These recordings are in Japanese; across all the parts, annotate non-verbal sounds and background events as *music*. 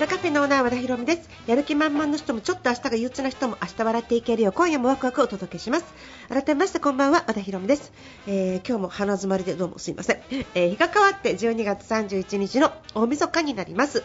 和田カフェのオーナー和田博美です。やる気満々の人もちょっと明日が憂鬱な人も明日笑っていけるよ。う今夜もワクワクお届けします。改めましてこんばんは和田博美です、えー今日も鼻詰まりでどうもすいません、えー日が変わって12月31日の大晦日になります。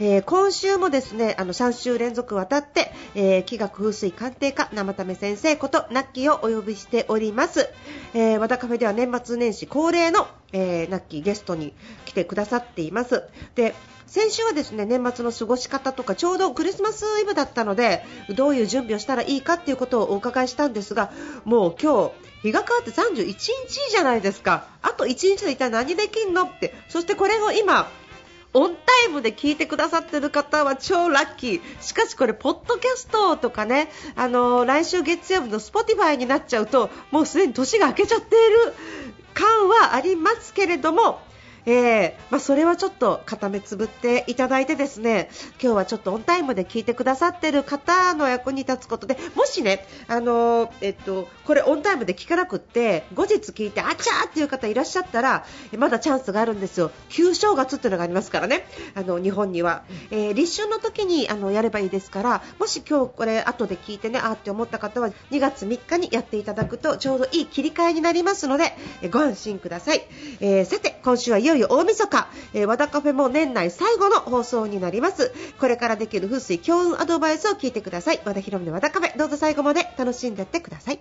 えー今週もですねあの3週連続渡って、えー気学風水鑑定家生為先生ことナッキーをお呼びしております、えー和田カフェでは年末年始恒例の、えーナッキーゲストに来てくださっています。で先週はですね年末の過ごし方とかちょうどクリスマスイブだったのでどういう準備をしたらいいかっていうことをお伺いしたんですがもう今日日が変わって31日じゃないですか。あと1日で一体何できんのって。そしてこれを今オンタイムで聞いてくださってる方は超ラッキー。しかしこれ、ポッドキャストとかね、あのー来週月曜日の Spotify になっちゃうと、もうすでに年が明けちゃっている感はありますけれども、えーまあ、それはちょっと片目つぶっていただいてですね今日はちょっとオンタイムで聞いてくださってる方の役に立つことでもしね、あのえっと、これオンタイムで聞かなくって後日聞いてあちゃーっていう方いらっしゃったらまだチャンスがあるんですよ。旧正月っていうのがありますからね。あの日本には、えー立春の時にあのやればいいですからもし今日これ後で聞いてねあーって思った方は2月3日にやっていただくとちょうどいい切り替えになりますのでご安心ください、えーさて今週はいよいよ大晦日、えー和田カフェも年内最後の放送になります。これからできる風水強運アドバイスを聞いてください。和田博美の和田カフェどうぞ最後まで楽しんでってください。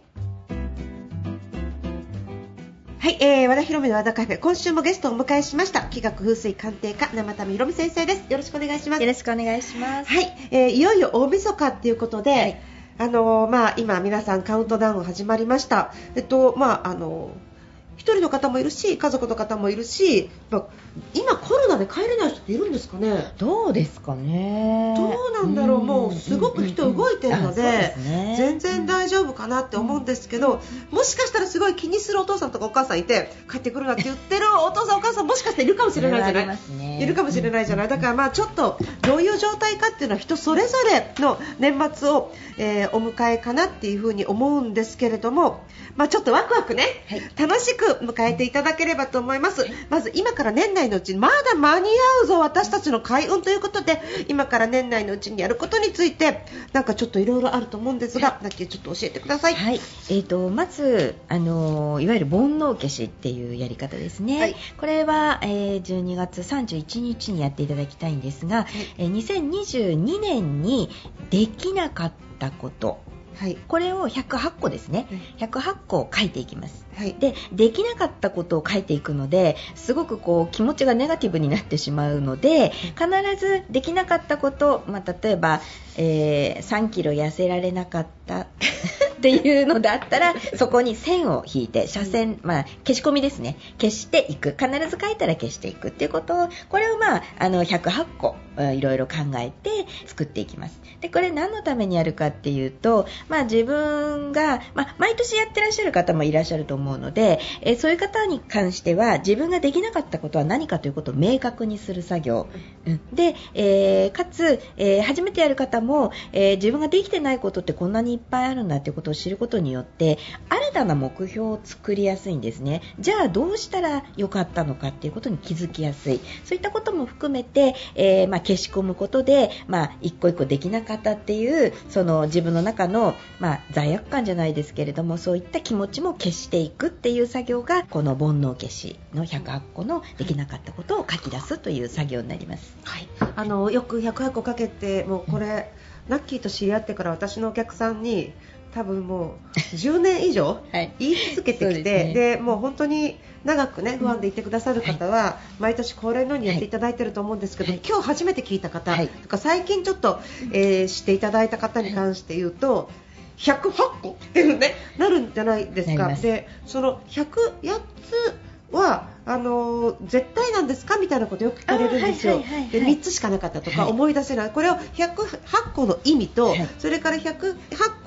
はい、えー、和田博美の和田カフェ今週もゲストをお迎えしました。気学風水鑑定家生田美博美先生です。よろしくお願いします。よろしくお願いします。はい、えーいよいよ大晦日っていうことで、はい。あのーまあ、今、皆さんカウントダウン始まりました、えっとまああのー一人の方もいるし家族の方もいるし、まあ、今、コロナで帰れない人っているんですかね？どうですかね。どうなんだろう、もうすごく人動いてるので,、全然大丈夫かなって思うんですけど、もしかしたらすごい気にするお父さんとかお母さんいて帰ってくるなって言ってるお父さんお母さんもしかしているかもしれないじゃない、いるかもしれないじゃない、だからまあちょっとどういう状態かっていうのは人それぞれの年末を、えーお迎えかなっていうふうに思うんですけれども、まあ、ちょっとワクワクね、はい。楽しく迎えていただければと思います、まず今から年内のうちにまだ間に合うぞ私たちの開運ということで今から年内のうちにやることについてなんかちょっといろいろあると思うんですが、だけちょっと教えてください。はい、えー、とまず、あのーいわゆる煩悩消しっていうやり方ですね、はい。これは、えー12月31日にやっていただきたいんですが、えー2022年にできなかったことはい。これを108個ですね。108個書いていきます。はい。でできなかったことを書いていくのですごくこう気持ちがネガティブになってしまうので必ずできなかったこと、まあ、例えば、えー3キロ痩せられなかった *laughs* っていうのだったらそこに線を引いて斜線、まあ、消し込みですね。消していく。必ず書いたら消していくっていうことをこれを、まあ、あの108個うんいろいろ考えて作っていきます。でこれ何のためにやるかっていうと、まあ、自分が、まあ、毎年やってらっしゃる方もいらっしゃると思うので、えーそういう方に関しては自分ができなかったことは何かということを明確にする作業、うん。で、えーかつ、えー初めてやる方も、えー自分ができてないことってこんなにいっぱいあるんだということを知ることによって新たな目標を作りやすいんですね。じゃあどうしたらよかったのかっていうことに気づきやすい。そういったことも含めて、えーまあ、消し込むことで、まあ、一個一個できなかったっていうその自分の中の、まあ、罪悪感じゃないですけれどもそういった気持ちも消していくっていう作業がこの煩悩消しの108個のできなかったことを書き出すという作業になります。はい、あのよく108個かけてもうこれ、ナッキーと知り合ってから私のお客さんに多分もう10年以上はい。言い続けてきて、ですでねもう本当に長くね不安でいてくださる方は、毎年恒例のようにやっていただいてると思うんですけど、はい。今日初めて聞いた方、はい。とか最近ちょっと、えーしていただいた方に関して言うと。108個っていうねなるんじゃないですか。でその108つはあのー絶対なんですかみたいなことよく聞かれるんですよ。あーはいはいはいはい。で3つしかなかったとかはい。思い出せない、これを108個の意味と、はい。それから108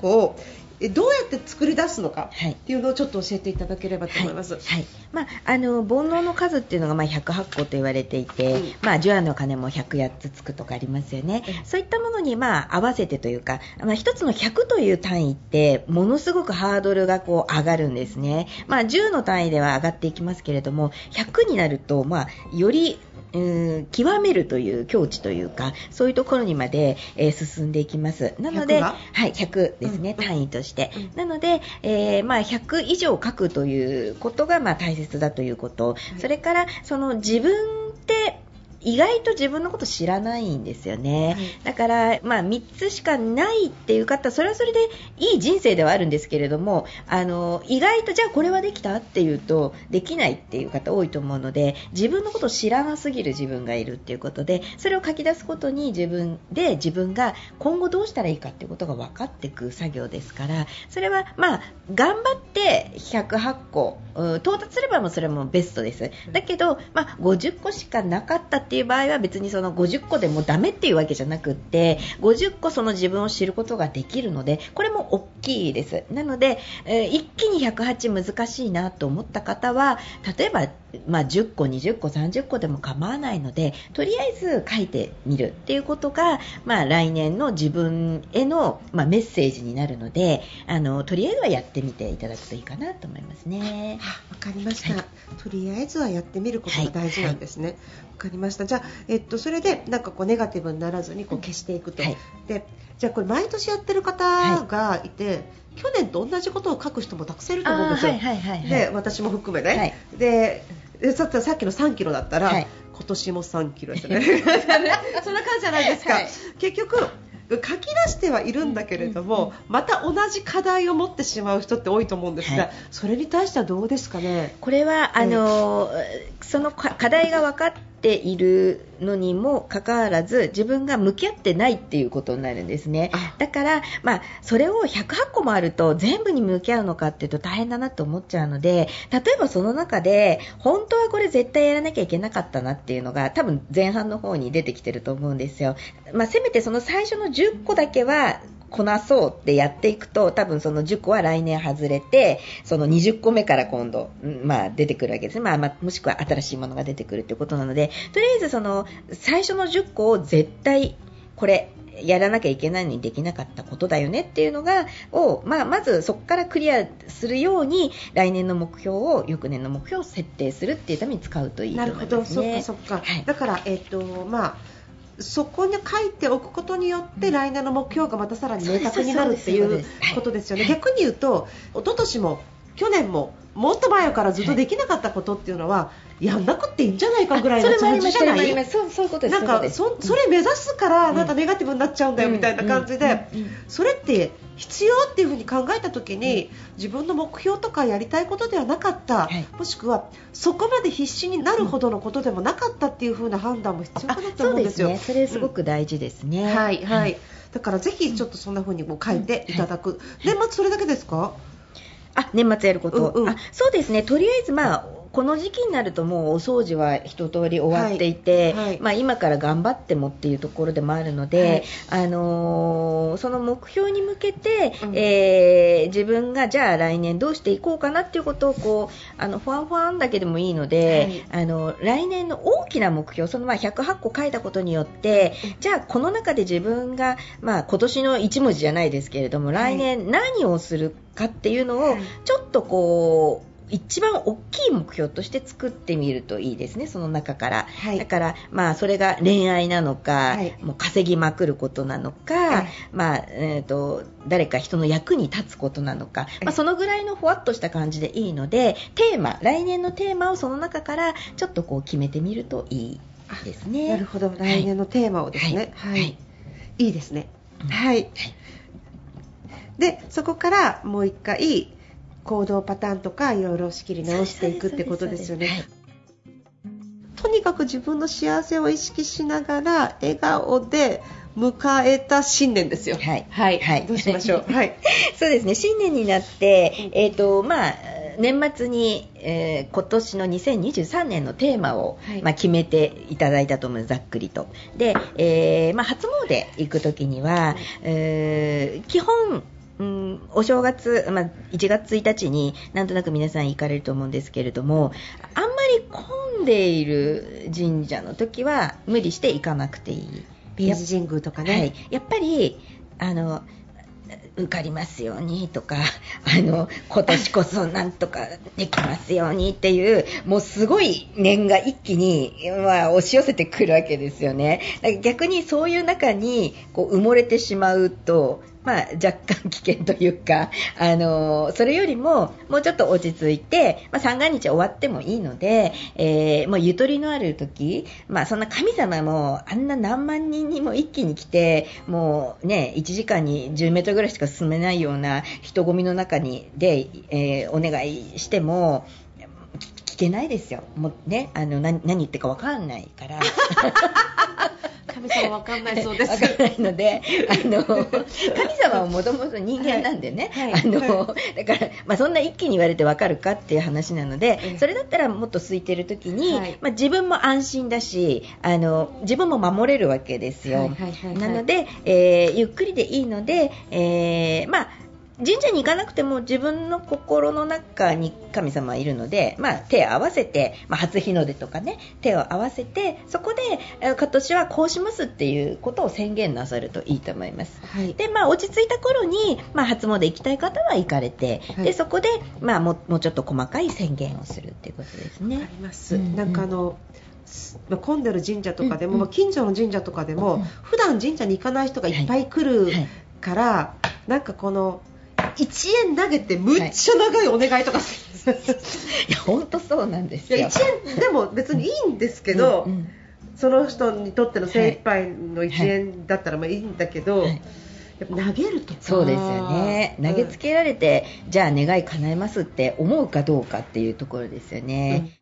個をえどうやって作り出すのかはい。っていうのをちょっと教えていただければと思います。はい。はい。まあ、あの煩悩の数っていうのがまあ108個と言われていて、うん。まあ、除夜の鐘も108つつくとかありますよね、うん。そういったものにまあ合わせてというか、まあ、一つの100という単位ってものすごくハードルがこう上がるんですね、まあ、10の単位では上がっていきますけれども100になると、まあ、よりうん極めるという境地というかそういうところにまで、えー進んでいきます。なの100でが？はい、100ですね、うん単位として、うん。なので、えーまあ、100以上書くということがまあ大切だということ、い。それからその自分って意外と自分のこと知らないんですよね、はい。だから、まあ、3つしかないっていう方それはそれでいい人生ではあるんですけれどもあの意外とじゃあこれはできたっていうとできないっていう方多いと思うので自分のことを知らなすぎる自分がいるっていうことでそれを書き出すことに自分で自分が今後どうしたらいいかっていうことが分かっていく作業ですからそれはまあ頑張って108個うん到達すればもうそれもベストです。だけど、まあ、50個しかなかったっていう場合は別にその50個でもダメっていうわけじゃなくって50個その自分を知ることができるのでこれも大きいです。なので、えー一気に108難しいなと思った方は例えば、まあ、10個20個30個でも構わないのでとりあえず書いてみるっていうことが、まあ、来年の自分への、まあ、メッセージになるのであのとりあえずはやってみていただくといいかなと思いますね。あわかりました、はいとりあえずはやってみることが大事なんですね。わ、かりました。じゃあ、えっと、それで、なんかこう、ネガティブにならずに、こう、消していくと。はいで、じゃあ、これ、毎年やってる方がいて、去年と同じことを書く人もたくさんいると思うんですよ。はいはいはいはいで、私も含めね。はいで、でさっきさっきの3キロだったら、はい今年も3キロですね。*laughs* そんな感じじゃないですか。はい結局書き出してはいるんだけれども、また同じ課題を持ってしまう人って多いと思うんですが、はいそれに対してはどうですかね？これはあの、そのか課題が分かっているのにもかかわらず自分が向き合ってないっていうことになるんですね。あ。だから、まあ、それを108個もあると全部に向き合うのかっていうと大変だなと思っちゃうので例えばその中で本当はこれ絶対やらなきゃいけなかったなっていうのが多分前半の方に出てきてると思うんですよ、まあ、せめてその最初の10個だけはこなそうってやっていくと多分その10個は来年外れてその20個目から今度、うんまあ、出てくるわけですね、まあまあ、もしくは新しいものが出てくるということなのでとりあえずその最初の10個を絶対これやらなきゃいけないのにできなかったことだよねっていうのがを、まあ、まずそこからクリアするように来年の目標を翌年の目標を設定するっていうために使うといいと思いなるほど、ますね。そっかそっか。はいだからえっ、とまあ。そこに書いておくことによって、うん。来年の目標がまたさらに明確になるっていうことですよね、はい。逆に言うと、一昨年も去年ももっと前からずっとできなかったことっていうのは、やんなくていいんじゃないかぐらいの感じじゃない？そうそういうことですなんかそそれ目指すからうん。なんかネガティブになっちゃうんだよみたいな感じで、それって必要っていうふうに考えた時に、自分の目標とかやりたいことではなかった、はい。もしくはそこまで必死になるほどのことでもなかったっていうふうな判断も必要あかなとそうで思うんですすよ。ね。それすごく大事ですね、うん。はいはい、だからぜひちょっとそんな風にも書いていただく、年末それだけですか？あ年末やること、うんうん。あそうですね。とりあえずまあこの時期になるともうお掃除は一通り終わっていて、はいはい。まあ、今から頑張ってもっていうところでもあるので、あのーその目標に向けて、うん。えー自分がじゃあ来年どうしていこうかなっていうことをこうあのファンファンだけでもいいので、あの来年の大きな目標そのまあ108個書いたことによってじゃあこの中で自分が、まあ、今年の1文字じゃないですけれどもはい。来年何をするかっていうのをはい。ちょっとこう一番大きい目標として作ってみるといいですね、その中から。はい。だから、まあ、それが恋愛なのか、はい。もう稼ぎまくることなのか、はい。まあえー、と誰か人の役に立つことなのか、まあ、そのぐらいのふわっとした感じでいいのでテーマ来年のテーマをその中からちょっとこう決めてみるといいですね。なるほど。来年のテーマをですね、はい。はい。い。いですね。うん。はい。でそこからもう一回行動パターンとかいろいろ仕切り直していくってことですよね。はいとにかく自分の幸せを意識しながら笑顔で迎えた新年ですよ。はいはい。はいどうしましょう？*laughs* はい。そうですね新年になって、えーとまあ、年末に、えー今年の2023年のテーマを、はいまあ、決めていただいたと思うざっくりとで、えーまあ、初詣行く時には、えー基本うん、お正月、まあ、1月1日になんとなく皆さん行かれると思うんですけれどもあんまり混んでいる神社の時は無理して行かなくていい。明治神宮とかね、はい、やっぱりあの受かりますようにとか *laughs* あの今年こそなんとかできますようにっていうもうすごい念が一気に、まあ、押し寄せてくるわけですよね。逆にそういう中にこう埋もれてしまうとまあ、若干危険というか、*laughs* あのそれよりももうちょっと落ち着いて、まあ、三が日終わってもいいので、えー、もうゆとりのある時、まあ、そんな神様もあんな何万人にも一気に来てもう、ね、1時間に10メートルぐらいしか進めないような人混みの中にで、えー、お願いしても聞けないですよ、もうね、あの何言ってか分かんないから。*laughs* *laughs* 神様わかんないそうです。わかんないので、あの神様はもともと人間なんでね、はい。はい、あの、はい、だからまあそんな一気に言われてわかるかっていう話なので、それだったらもっと空いてる時に、まあ自分も安心だし、あの自分も守れるわけですよ。なので、えー、ゆっくりでいいので、えー、まあ神社に行かなくても自分の心の中に神様はいるので、まあ、手を合わせて、まあ、初日の出とかね手を合わせてそこで今年はこうしますっていうことを宣言なさるといいと思います、はい、でまあ、落ち着いた頃に、まあ、初詣行きたい方は行かれて、はい、でそこで、まあ、ももうちょっと細かい宣言をするっていうことですね。あります、うんうん、なんかあの混んでる神社とかでも、うんうん、近所の神社とかでも、うん、普段神社に行かない人がいっぱい来るから、はい、なんかこの1円投げてむっちゃ長いお願いとかする、はい、いや本当そうなんですよ。1円でも別にいいんですけど、うんうん、その人にとっての精一杯の1円だったらまあいいんだけど、はい。投げるとそうですよね。投げつけられて、うん、じゃあ願い叶えますって思うかどうかっていうところですよね、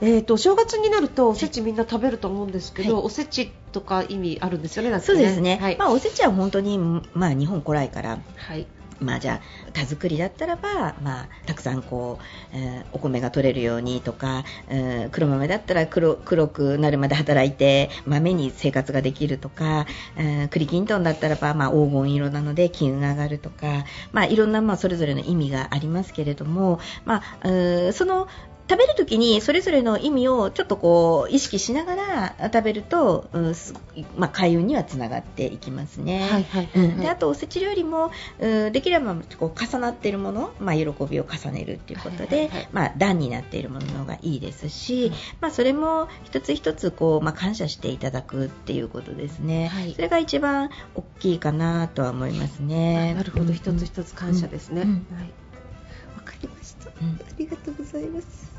えーと、正月になるとおせちみんな食べると思うんですけど、はい、おせちとか意味あるんですよね、ね。そうですね、はい、まあ、おせちは本当に、まあ、日本古来から、はい。まあ、じゃあ田作りだったらば、まあ、たくさんこう、えー、お米が取れるようにとか、えー、黒豆だったら黒黒くなるまで働いて豆に生活ができるとか、えー、栗きんとんだったらば、まあ、黄金色なので金運が上がるとか、まあ、いろんな、まあ、それぞれの意味がありますけれども、まあ、その食べるときにそれぞれの意味をちょっとこう意識しながら食べると、うんまあ、開運にはつながっていきますね。はいはいはいはい、であとおせち料理も、うん、できればこう重なっているもの、まあ、喜びを重ねるということで、はいはいはい、まあ、段になっているものがいいですし、うん、まあ、それも一つ一つこう、まあ、感謝していただくっていうことですね、はい、それが一番大きいかなとは思いますね。なるほど、一つ一つ感謝ですね。はい。わかりました、ありがとうございます。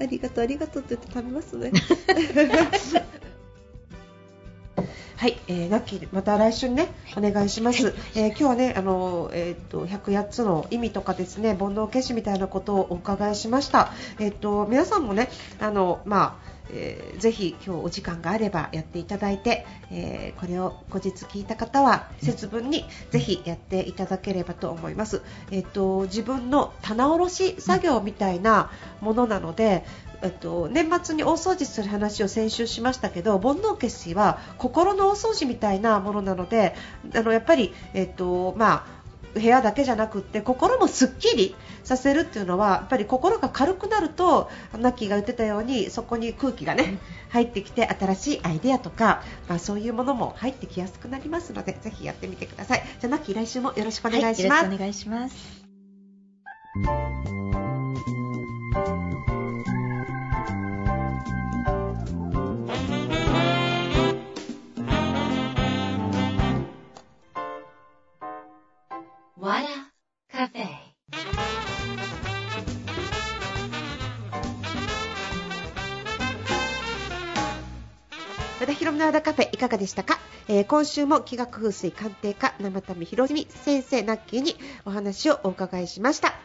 ありがとうありがとうって言って食べますね *laughs* はい、えー、ナッキーまた来週ねお願いします。はい、えー、今日はねあのえっ、ー、と108つの意味とかですね煩悩消しみたいなことをお伺いしました。えっ、と皆さんもねあのまあえー、ぜひ今日お時間があればやっていただいて、えー、これを後日聞いた方は節分にぜひやっていただければと思います、えーと、自分の棚卸し作業みたいなものなので、えっと、年末に大掃除する話を先週しましたけど煩悩消しは心の大掃除みたいなものなのであのやっぱり、えっとまあ部屋だけじゃなくって心もすっきりさせるっていうのはやっぱり心が軽くなるとナッキーが言ってたようにそこに空気がね入ってきて新しいアイデアとか、まあ、そういうものも入ってきやすくなりますのでぜひやってみてください。じゃあナッキー来週もよろしくお願いします、はい、よろしくお願いしますかがでしたか、えー、今週も気学風水鑑定家生田美博美先生ナッキーにお話をお伺いしました。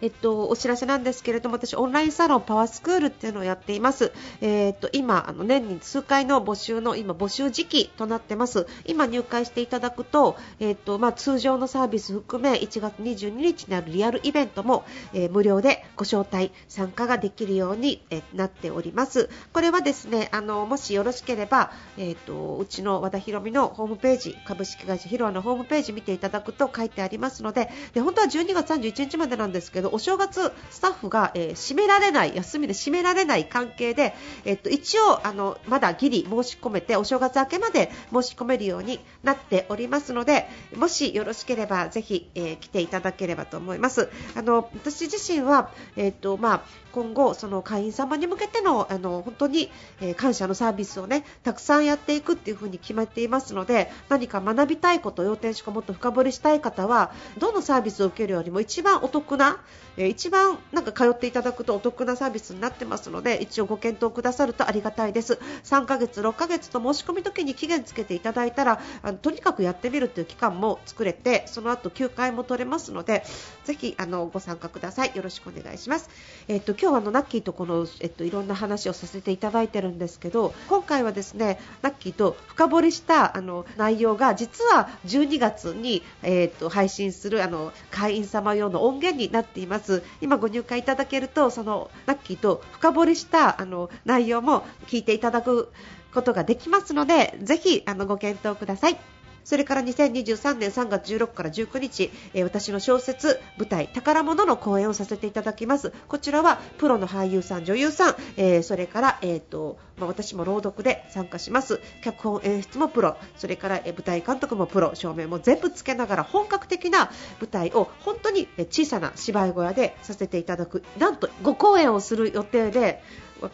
えっと、お知らせなんですけれども私、オンラインサロンパワースクールっていうのをやっています、えー、っと今あの年に数回の募集の今募集時期となってます。今入会していただくと,、え、っとまあ、通常のサービス含め1月22日にあるリアルイベントも、えー、無料でご招待参加ができるように、えなっております。これはですねあのもしよろしければ、え、っとうちの和田博美のホームページ株式会社ヒロアのホームページ見ていただくと書いてありますのでで本当は12月31日までなんですけどお正月スタッフが、えー、閉められない休みで閉められない関係で、えっと、一応あのまだギリ申し込めてお正月明けまで申し込めるようになっておりますのでもしよろしければぜひ、えー、来ていただければと思います。あの私自身は、えっとまあ、今後その会員様に向けてのあの本当に、えー、感謝のサービスをねたくさんやっていくっていう風に決まっていますので何か学びたいこと要点しかもっと深掘りしたい方はどのサービスを受けるよりも一番お得な、えー、一番なんか通っていただくとお得なサービスになってますので一応ご検討くださるとありがたいです。3ヶ月6ヶ月と申し込み時に期限つけていただいたらあのとにかくやってみるという期間も作れてその後休会も取れますのでぜひあのご参加ください。よろしくお願いします。えっ、と今日はあのナッキーとこのえっ、といろんな話をさせていただいてるんですけど今回はですねナッキーと深掘りしたあの内容が実は12月にえっ、と配信するあの会員様用の音源になっています。今ご入会いただけるとそのラッキーと深掘りしたあの内容も聞いていただくことができますのでぜひあのご検討ください。それから2023年3月16から19日、え、私の小説舞台宝物の公演をさせていただきます。こちらはプロの俳優さん女優さん、えー、それから、えーとまあ、私も朗読で参加します。脚本演出もプロ。それから、え、舞台監督もプロ。照明も全部つけながら本格的な舞台を本当に小さな芝居小屋でさせていただく。なんと5公演をする予定で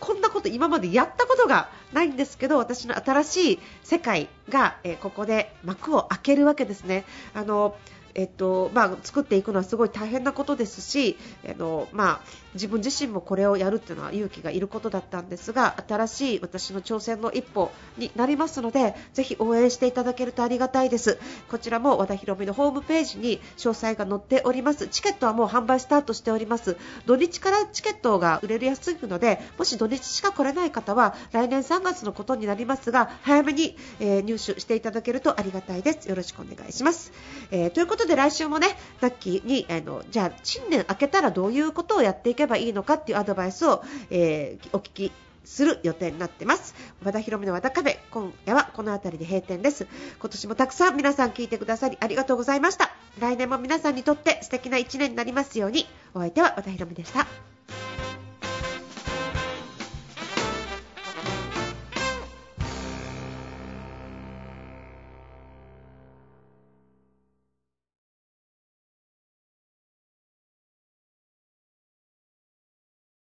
こんなこと今までやったことがないんですけど私の新しい世界が、え、ここで幕を開けるわけですね。あのえっとまあ、作っていくのはすごい大変なことですし、あのまあ、自分自身もこれをやるっていうのは勇気がいることだったんですが新しい私の挑戦の一歩になりますのでぜひ応援していただけるとありがたいです。こちらも和田博美のホームページに詳細が載っております。チケットはもう販売スタートしております。土日からチケットが売れるやすいのでもし土日しか来れない方は来年3月のことになりますが早めに、えー、入手していただけるとありがたいです。よろしくお願いします、えー、ということことで来週もねザッキーにあのじゃあ新年明けたらどういうことをやっていけばいいのかっていうアドバイスを、えー、お聞きする予定になってます。和田博美の和田カフェ、今夜はこの辺りで閉店です。今年もたくさん皆さん聞いてくださりありがとうございました。来年も皆さんにとって素敵な一年になりますように、お相手は和田博美でした。